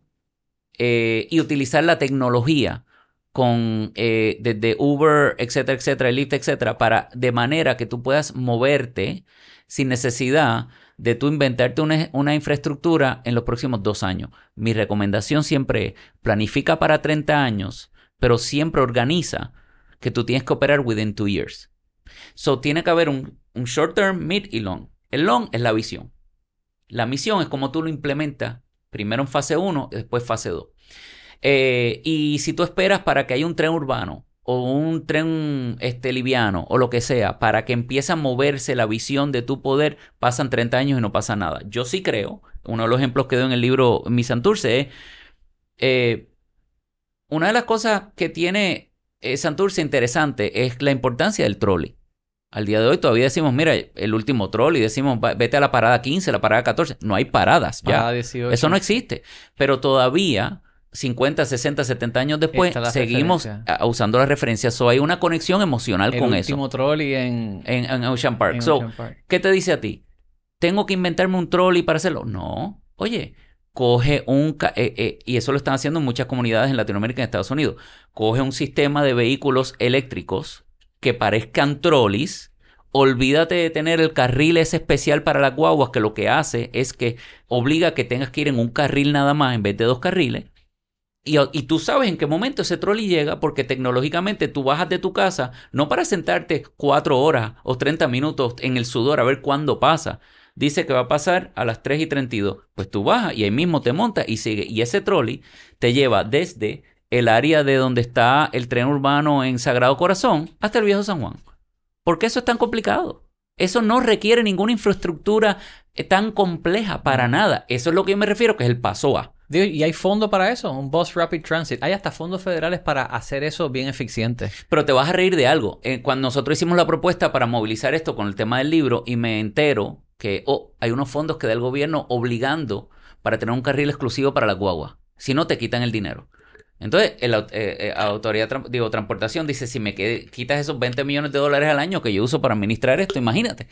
y utilizar la tecnología con desde Uber, etcétera, etcétera, Lyft, etcétera, para de manera que tú puedas moverte sin necesidad de tú inventarte una, infraestructura en los próximos dos años. Mi recomendación siempre es planifica para 30 años, pero siempre organiza que tú tienes que operar within two years. So tiene que haber un, un short term, mid y long. El long es la visión. La misión es como tú lo implementas primero en fase 1 y después fase 2. Eh, y si tú esperas para que haya un tren urbano o un tren este, liviano o lo que sea, para que empiece a moverse la visión de tu poder, pasan 30 años y no pasa nada. Yo sí creo, uno de los ejemplos que doy en el libro Mi Santurce es, eh, una de las cosas que tiene eh, Santurce interesante es la importancia del trolley. Al día de hoy todavía decimos, mira, el último trolley, decimos, vete a la parada 15, la parada 14. No hay paradas ya. Eso no existe. Pero todavía 50, 60, 70 años después, seguimos usando las referencias. O hay una conexión emocional con eso. El último trolley en, en, Ocean Park. ¿Qué te dice a ti? ¿Tengo que inventarme un trolley para hacerlo? No. Oye, coge un... Eh, eh, y eso lo están haciendo muchas comunidades en Latinoamérica y en Estados Unidos. Coge un sistema de vehículos eléctricos que parezcan trolleys. Olvídate de tener el carril ese especial para las guaguas, que lo que hace es que obliga a que tengas que ir en un carril nada más en vez de dos carriles y, tú sabes en qué momento ese trolley llega porque tecnológicamente tú bajas de tu casa no para sentarte cuatro horas o 30 minutos en el sudor a ver cuándo pasa. Dice que va a pasar a las 3 y 32. Pues tú bajas y ahí mismo te montas y sigue. Y ese trolley te lleva desde el área de donde está el tren urbano en Sagrado Corazón hasta el Viejo San Juan. ¿Por qué eso es tan complicado? Eso no requiere ninguna infraestructura eh, tan compleja para nada. Eso es lo que yo me refiero, que es el paso A y hay fondo para eso, un Bus Rapid Transit. Hay hasta fondos federales para hacer eso bien eficiente. Pero te vas a reír de algo. Eh, cuando nosotros hicimos la propuesta para movilizar esto con el tema del libro y me entero que oh, hay unos fondos que da el gobierno obligando para tener un carril exclusivo para la guagua. Si no, te quitan el dinero. Entonces, la eh, eh, autoridad, digo, transportación dice, si me quitas esos 20 millones de dólares al año que yo uso para administrar esto, imagínate,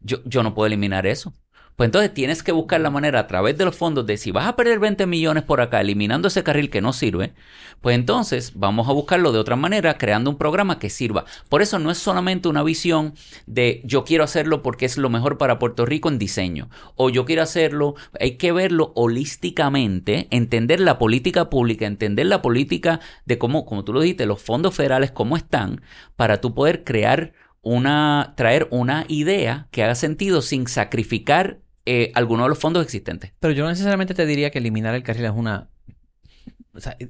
yo, yo no puedo eliminar eso. Pues entonces tienes que buscar la manera a través de los fondos de si vas a perder 20 millones por acá eliminando ese carril que no sirve, pues entonces vamos a buscarlo de otra manera creando un programa que sirva. Por eso no es solamente una visión de yo quiero hacerlo porque es lo mejor para Puerto Rico en diseño o yo quiero hacerlo, hay que verlo holísticamente, entender la política pública, entender la política de cómo, como tú lo dijiste, los fondos federales cómo están para tú poder crear una, traer una idea que haga sentido sin sacrificar eh, alguno de los fondos existentes. Pero yo no necesariamente te diría que eliminar el carril es una...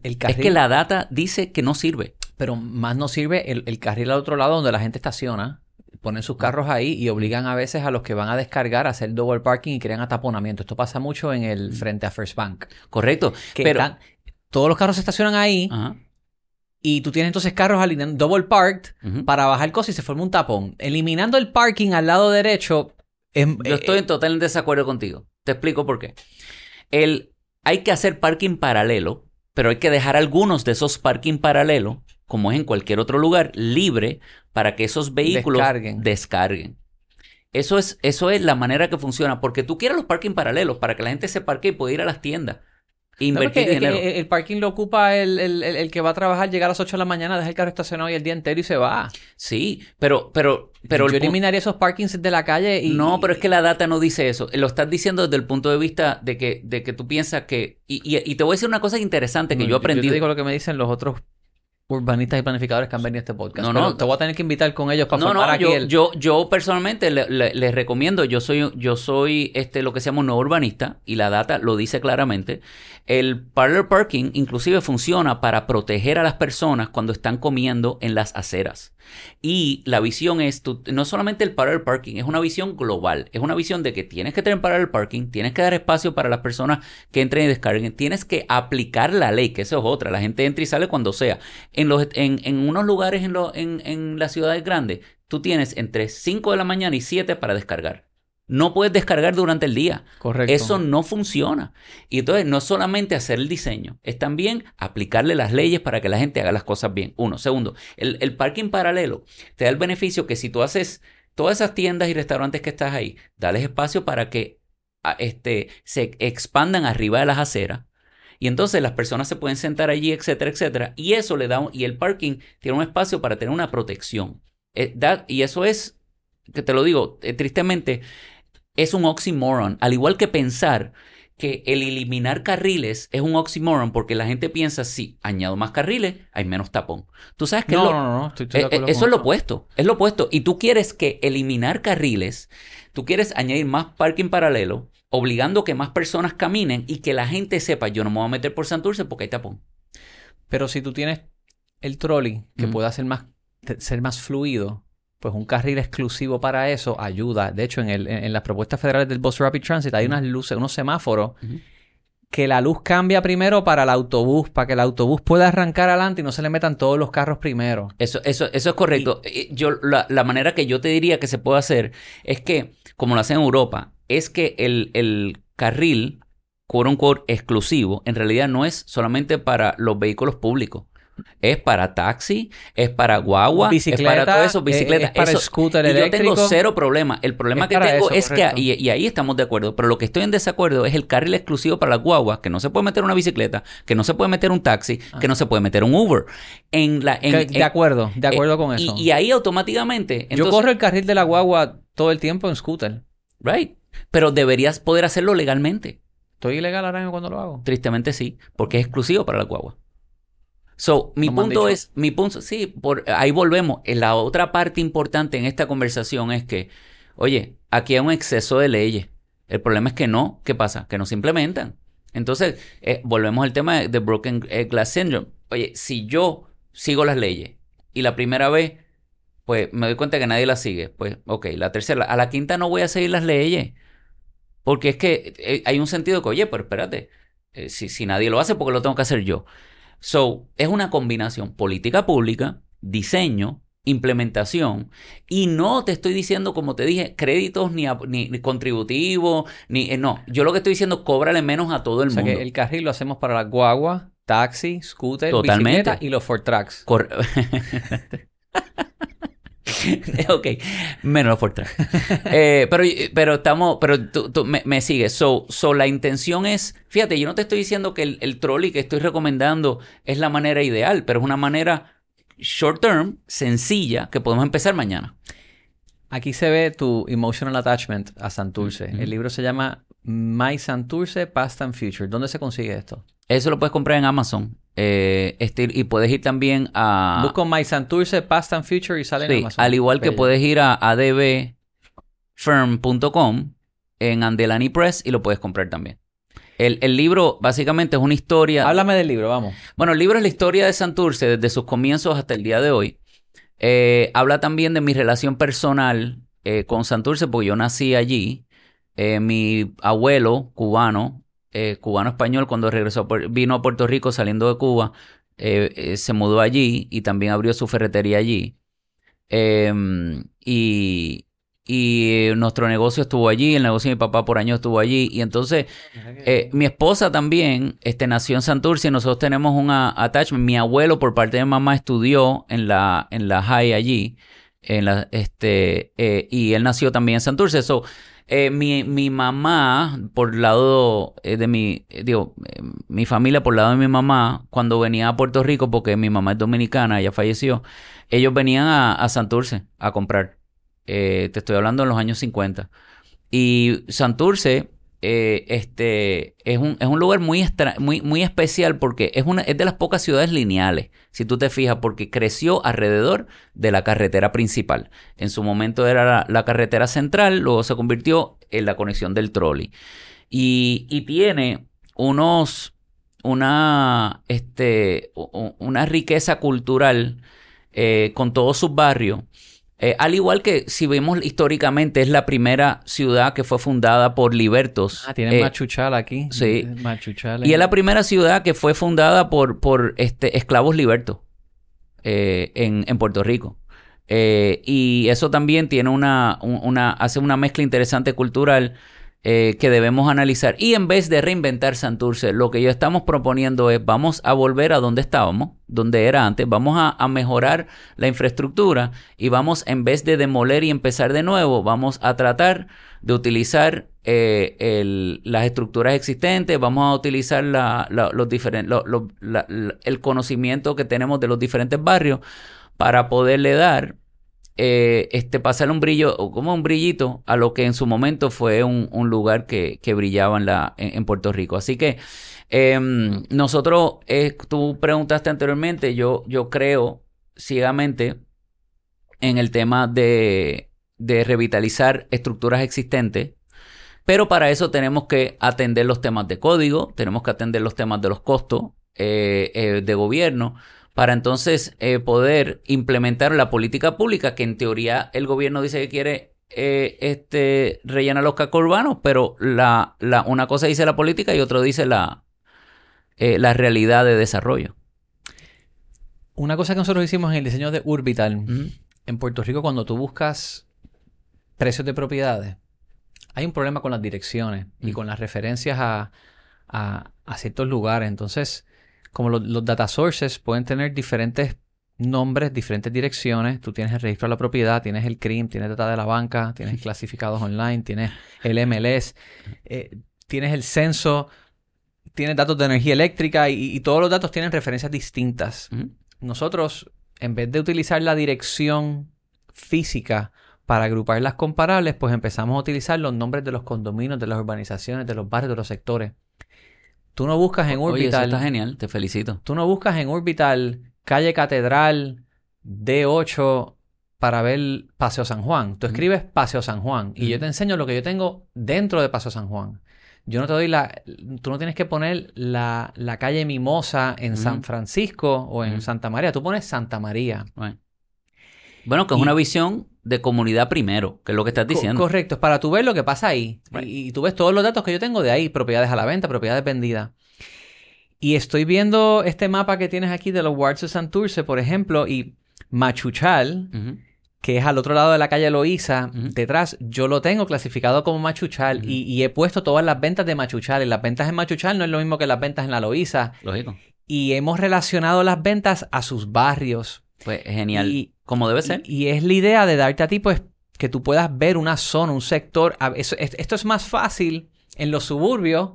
el Es que la data dice que no sirve. Pero más no sirve el, carril al otro lado donde la gente estaciona, ponen sus carros ahí y obligan a veces a los que van a descargar a hacer double parking y crean ataponamiento. Esto pasa mucho en el frente a First Bank. Correcto. pero... todos los carros se estacionan ahí. Y tú tienes entonces carros alineando double parked para bajar cosas y se forma un tapón. Eliminando el parking al lado derecho. Yo estoy en total desacuerdo contigo. Te explico por qué. El, hay que hacer parking paralelo, pero hay que dejar algunos de esos parking paralelos, como es en cualquier otro lugar, libre para que esos vehículos descarguen. descarguen. Eso es, eso es la manera que funciona, porque tú quieres los parking paralelos para que la gente se parque y pueda ir a las tiendas. Invertir dinero. el parking lo ocupa el, que va a trabajar, llegar a las 8 de la mañana, deja el carro estacionado y el día entero y se va. Sí, pero, pero, pero. Yo eliminaría esos parkings de la calle y. No, pero es que la data no dice eso. Lo estás diciendo desde el punto de vista de que, de que tú piensas que. Y, y, te voy a decir una cosa interesante que yo aprendí. Yo te digo lo que me dicen los otros urbanistas y planificadores que han venido a este podcast. No, no, te voy a tener que invitar con ellos para no, formar no, yo, yo, yo personalmente les recomiendo, yo soy, yo soy este, lo que se llama un no urbanista y la data lo dice claramente. El parlor parking inclusive funciona para proteger a las personas cuando están comiendo en las aceras. Y la visión es, no solamente el parallel parking, es una visión global. Es una visión de que tienes que tener parallel parking, tienes que dar espacio para las personas que entren y descarguen, tienes que aplicar la ley, que eso es otra. La gente entra y sale cuando sea. En, los, en, en unos lugares en, en, en las ciudades grandes, tú tienes entre 5 de la mañana y 7 para descargar no puedes descargar durante el día. Correcto. Eso no funciona. Y entonces no es solamente hacer el diseño, es también aplicarle las leyes para que la gente haga las cosas bien. Uno. Segundo, el, parking paralelo te da el beneficio que si tú haces todas esas tiendas y restaurantes que estás ahí, dales espacio para que este, se expandan arriba de las aceras. Y entonces las personas se pueden sentar allí, etcétera, etcétera. Y eso le da, y el parking tiene un espacio para tener una protección. Eh, y eso es, que te lo digo, eh, tristemente, es un oxymoron. Al igual que pensar que el eliminar carriles es un oxymoron porque la gente piensa, si añado más carriles, hay menos tapón. Tú sabes que no, no, no, eh, eh, eso es lo opuesto, es lo opuesto. Y tú quieres que eliminar carriles, tú quieres añadir más parking paralelo, obligando que más personas caminen y que la gente sepa, yo no me voy a meter por Santurce porque hay tapón. Pero si tú tienes el trolley que pueda ser más, ser más fluido, pues un carril exclusivo para eso ayuda. De hecho, en, el, en, en las propuestas federales del Bus Rapid Transit hay unas luces, unos semáforos que la luz cambia primero para el autobús, para que el autobús pueda arrancar adelante y no se le metan todos los carros primero. Eso, eso, eso es correcto. Yo, la, la manera que yo te diría que se puede hacer es que, como lo hacen en Europa, es que el, el carril, quote unquote, exclusivo, en realidad no es solamente para los vehículos públicos. Es para taxi, es para guagua, Bicicleta, es para todo eso, eh, bicicleta. es para eso- scooter y yo tengo cero problema. El problema Es que tengo eso, es correcto. que, y, y ahí estamos de acuerdo, pero lo que estoy en desacuerdo es el carril exclusivo para las guaguas, que no se puede meter una bicicleta, que no se puede meter un taxi, que no se puede meter un Uber. En la, en- Que- de acuerdo, de acuerdo eh, con y- eso. Y, ahí automáticamente. Yo corro el carril de la guagua todo el tiempo en scooter. Right. Pero deberías poder hacerlo legalmente. ¿Estoy ilegal ahora mismo cuando lo hago? Tristemente sí, porque es exclusivo para la guagua. So, mi punto es, mi punto, sí, por, ahí volvemos. Eh, La otra parte importante en esta conversación es que, oye, aquí hay un exceso de leyes. El problema es que no, ¿qué pasa? Que no se implementan. Entonces, eh, volvemos al tema de, de Broken eh, Glass Syndrome. Oye, si yo sigo las leyes y la primera vez, pues me doy cuenta que nadie las sigue, pues, ok, la tercera, a la quinta no voy a seguir las leyes. Porque es que eh, hay un sentido que, oye, pero espérate, eh, si, si nadie lo hace, ¿por qué lo tengo que hacer yo? So, es una combinación política pública, diseño, implementación, y no te estoy diciendo, como te dije, créditos ni, a- ni, ni contributivos, ni, eh, no, yo lo que estoy diciendo, cóbrale menos a todo el O sea mundo. que el carril lo hacemos para la guagua, taxi, scooter, Totalmente. bicicleta y los Ford Tracks. Cor- ok, menos por atrás. Eh, pero, pero estamos, pero tú, tú me, me sigues. So, so, la intención es, fíjate, yo no te estoy diciendo que el, el trolley que estoy recomendando es la manera ideal, pero es una manera short term, sencilla, que podemos empezar mañana. Aquí se ve tu emotional attachment a Santurce. El libro se llama My Santurce, Past and Future. ¿Dónde se consigue esto? Eso lo puedes comprar en Amazon. Eh, este, y puedes ir también a... Busco My Santurce, Past and Future y sale en Sí, Amazon. al igual que puedes ir a adbfirm.com en Andelani Press y lo puedes comprar también. El, el libro básicamente es una historia. Háblame del libro, vamos. Bueno, el libro es la historia de Santurce desde sus comienzos hasta el día de hoy. Eh, habla también de mi relación personal eh, con Santurce, porque yo nací allí. Mi abuelo cubano, eh, cubano-español, cuando regresó, vino a Puerto Rico saliendo de Cuba, eh, eh, se mudó allí y también abrió su ferretería allí. Em, y, y nuestro negocio estuvo allí, el negocio de mi papá por años estuvo allí. Y entonces eh, mi esposa también este, nació en Santurce y nosotros tenemos un attachment. Mi abuelo, por parte de mamá, estudió en la, en la high allí. En la, este, eh, y él nació también en Santurce. So, eh, mi, mi mamá, por lado eh, de mi, eh, digo, eh, mi familia, por lado de mi mamá, cuando venía a Puerto Rico, porque mi mamá es dominicana, ella falleció, ellos venían a, a Santurce a comprar. Te estoy hablando en los años 50. Y Santurce eh, este, es, un, es un lugar muy, extra- muy, muy especial porque es, una, es de las pocas ciudades lineales, si tú te fijas, porque creció alrededor de la carretera principal. En su momento era la, carretera central, luego se convirtió en la conexión del trolley. Y, y tiene unos, una, este, una riqueza cultural eh, con todos sus barrios. Eh, al igual que si vemos históricamente, es la primera ciudad que fue fundada por libertos. Ah, tiene Eh, Machuchal aquí. sí. Machuchal. y es la primera ciudad que fue fundada por, por este, esclavos libertos eh, en, en Puerto Rico. Eh, y eso también tiene una, un- una, hace una mezcla interesante cultural eh, que debemos analizar. Y en vez de reinventar Santurce, lo que yo estamos proponiendo es vamos a volver a donde estábamos, donde era antes, vamos a, mejorar la infraestructura y vamos, en vez de demoler y empezar de nuevo, vamos a tratar de utilizar eh, las estructuras existentes, vamos a utilizar los diferen- lo- lo- la- la- el conocimiento que tenemos de los diferentes barrios para poderle dar eh, este, pasarle un brillo, como un brillito, a lo que en su momento fue un, lugar que, brillaba en, Puerto Rico. Así que em, nosotros, eh, tú preguntaste anteriormente, yo, yo creo ciegamente en el tema de, revitalizar estructuras existentes. Pero para eso tenemos que atender los temas de código, tenemos que atender los temas de los costos, eh, de gobierno para entonces eh, poder implementar la política pública que en teoría el gobierno dice que quiere eh, este, rellenar los cascos urbanos, pero la, la, una cosa dice la política y otro dice la, eh, la realidad de desarrollo. Una cosa que nosotros hicimos en el diseño de Urbital, en Puerto Rico, cuando tú buscas precios de propiedades, hay un problema con las direcciones y con las referencias a, a- a ciertos lugares. Entonces, como lo- los data sources pueden tener diferentes nombres, diferentes direcciones, tú tienes el registro de la propiedad, tienes el CRIM, tienes data de la banca, tienes clasificados online, tienes el MLS, eh, tienes el censo, tienes datos de energía eléctrica y- y todos los datos tienen referencias distintas. Nosotros, en vez de utilizar la dirección física para agrupar las comparables, pues empezamos a utilizar los nombres de los condominios, de las urbanizaciones, de los barrios, de los sectores. Tú no buscas en Oye, eso Orbital, está genial, te felicito. tú no buscas en Orbital calle Catedral D8 para ver Paseo San Juan. Tú escribes Paseo San Juan y yo te enseño lo que yo tengo dentro de Paseo San Juan. Yo no te doy la... Tú no tienes que poner la, la calle Mimosa en San. Francisco o en. Santa María. Tú pones Santa María. Bueno, Bueno, que es una visión de comunidad primero, que es lo que estás Co- diciendo. correcto, es para tú ver lo que pasa ahí. Right. Y, y tú ves todos los datos que yo tengo de ahí, propiedades a la venta, propiedades vendidas. Y estoy viendo este mapa que tienes aquí de los wards de Santurce, por ejemplo, y Machuchal, que es al otro lado de la calle Loíza, detrás, yo lo tengo clasificado como Machuchal y he puesto todas las ventas de Machuchal. Y las ventas en Machuchal no es lo mismo que las ventas en la Loíza. Lógico. Y hemos relacionado las ventas a sus barrios. Pues genial. Y- Como debe ser. Y, y es la idea de darte a ti, pues, que tú puedas ver una zona, un sector. Eso- esto es más fácil en los suburbios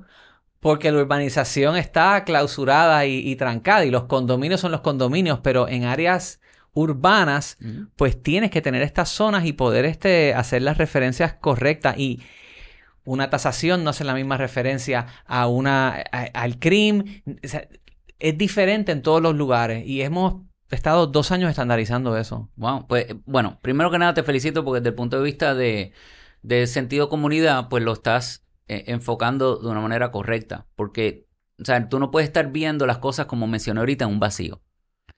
porque la urbanización está clausurada y, y trancada y los condominios son los condominios, pero en áreas urbanas, pues tienes que tener estas zonas y poder este, hacer las referencias correctas y una tasación no hace la misma referencia a una a- al crimen. O sea, es diferente en todos los lugares y hemos estado dos años estandarizando eso. Wow, pues bueno, primero que nada te felicito porque desde el punto de vista de, de sentido comunidad, pues lo estás eh, enfocando de una manera correcta. Porque, o sea, tú no puedes estar viendo las cosas como mencioné ahorita en un vacío.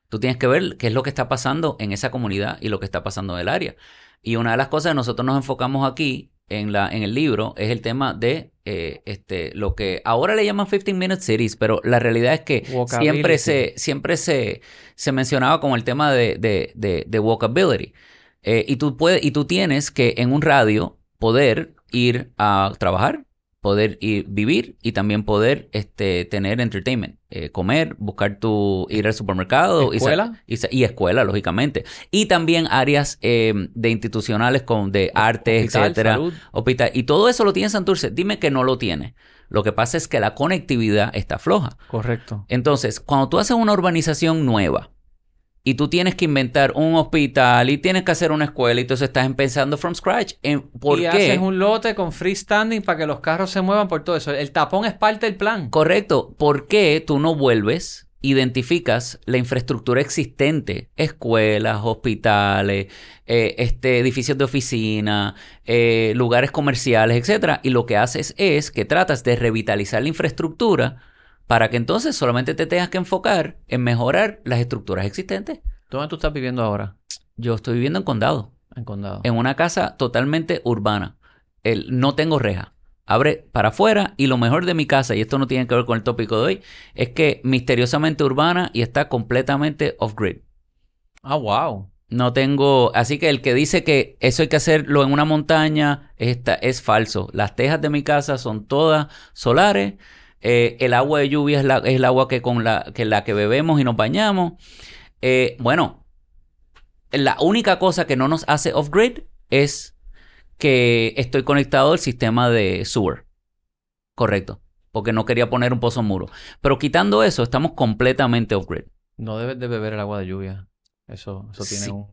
Tú tienes que ver qué es lo que está pasando en esa comunidad y lo que está pasando en el área. Y una de las cosas que nosotros nos enfocamos aquí en el libro es el tema de eh, este, lo que ahora le llaman 15 Minute Cities, pero la realidad es que Walkability. siempre se, siempre se, se mencionaba como el tema de, de, de, de walkability. Eh, y, tú puedes, y tú tienes que en un radio poder ir a trabajar, poder ir vivir y también poder este, tener entertainment, eh, comer, buscar tu, ir al supermercado. ¿Escuela? Y, escuela, lógicamente. Y también áreas eh, de institucionales con, de arte, Hospital, etcétera. salud. Hospital. Y todo eso lo tiene Santurce. Dime que no lo tiene. Lo que pasa es que la conectividad está floja. Correcto. Entonces, cuando tú haces una urbanización nueva y tú tienes que inventar un hospital y tienes que hacer una escuela y entonces estás empezando from scratch, ¿en- ¿por y qué? haces un lote con freestanding para que los carros se muevan por todo eso. El tapón es parte del plan. Correcto. ¿Por qué tú no vuelves, identificas la infraestructura existente? Escuelas, hospitales, eh, este, edificios de oficina, eh, lugares comerciales, etcétera. Y lo que haces es que tratas de revitalizar la infraestructura para que entonces solamente te tengas que enfocar en mejorar las estructuras existentes. ¿Dónde tú estás viviendo ahora? Yo estoy viviendo en condado, En Condado. en una casa totalmente urbana. El, no tengo reja. Abre para afuera y lo mejor de mi casa, y esto no tiene que ver con el tópico de hoy, es que misteriosamente urbana y está completamente off-grid. Ah, wow. No tengo, así que el que dice que eso hay que hacerlo en una montaña esta, es falso. Las tejas de mi casa son todas solares. Eh, el agua de lluvia es, la, es el agua que con la que, la que bebemos y nos bañamos. Eh, bueno, la única cosa que no nos hace off-grid es que estoy conectado al sistema de sewer. Correcto. Porque no quería poner un pozo muro. Pero quitando eso, estamos completamente off-grid. No debes de beber el agua de lluvia. Eso, eso tiene Sí. un...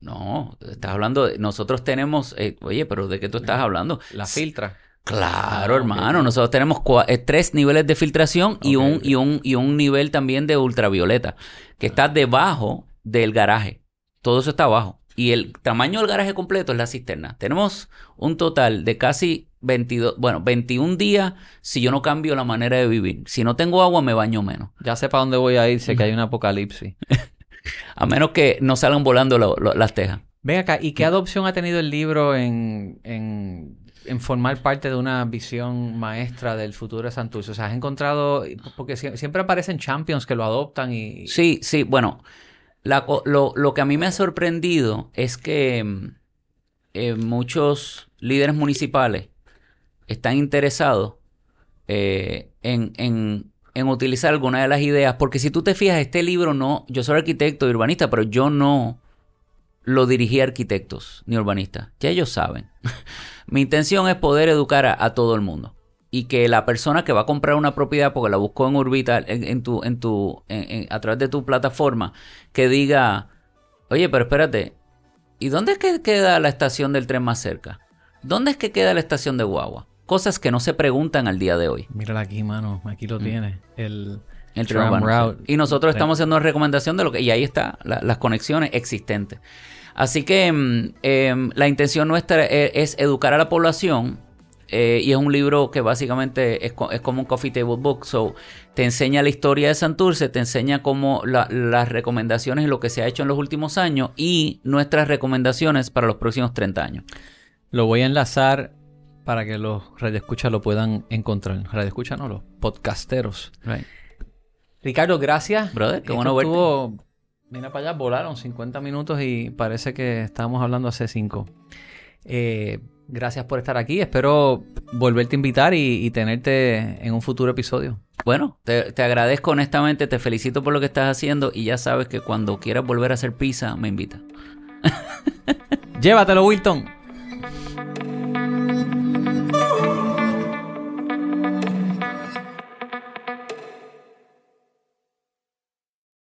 No, estás hablando de... Nosotros tenemos... eh, oye, pero ¿de qué tú estás hablro La filtra. Claro, Ah, hermano. Nosotros tenemos eh, tres niveles de filtración y, un, y, un, y un nivel también de ultravioleta, que está debajo del garaje. Todo eso está abajo. Y el tamaño del garaje completo es la cisterna. Tenemos un total de casi 22, bueno, 21 días si yo no cambio la manera de vivir. Si no tengo agua, me baño menos. Ya sé para dónde voy a ir, sé que hay un apocalipsis. A menos que no salgan volando lo- lo- las tejas. Ven acá, ¿y qué adopción ha tenido el libro en, en, en formar parte de una visión maestra del futuro de Santurce? O sea, has encontrado, porque sie- siempre aparecen champions que lo adoptan y... Sí, sí, bueno, lo, lo que a mí me ha sorprendido es que mm, eh, muchos líderes municipales están interesados eh, en, en- en utilizar alguna de las ideas, porque si tú te fijas, este libro no, yo soy arquitecto y urbanista, pero yo no lo dirigí a arquitectos ni urbanistas, ya ellos saben. Mi intención es poder educar a, a todo el mundo. Y que la persona que va a comprar una propiedad porque la buscó en Urbital, en, en tu, en tu, en- a través de tu plataforma, que diga, oye, pero espérate, ¿y dónde es que queda la estación del tren más cerca? ¿Dónde es que queda la estación de Guagua? Cosas que no se preguntan al día de hoy. Mírala aquí, mano, aquí lo tienes. El, El tren Tram route. Y nosotros estamos haciendo una recomendación de lo que... Y ahí está, la- las conexiones existentes. Así que mm, em, la intención nuestra e- es, educar a la población. eh, y es un libro que básicamente es, co- es como un coffee table book. So, te enseña la historia de Santurce, te enseña cómo la- las recomendaciones y lo que se ha hecho en los últimos años y nuestras recomendaciones para los próximos 30 años. Lo voy a enlazar para que los radioescuchas lo puedan encontrar. Radioescuchas no, los podcasteros. Ricardo, gracias. Brother, qué bueno verte. estuvo- Mira para allá, volaron 50 minutos y parece que estábamos hablando hace 5. gracias por estar aquí. Espero volverte a invitar y, tenerte en un futuro episodio. Bueno, te, te agradezco honestamente, te felicito por lo que estás haciendo y ya sabes que cuando quieras volver a hacer pizza, me invitas. Llévatelo, Wilton.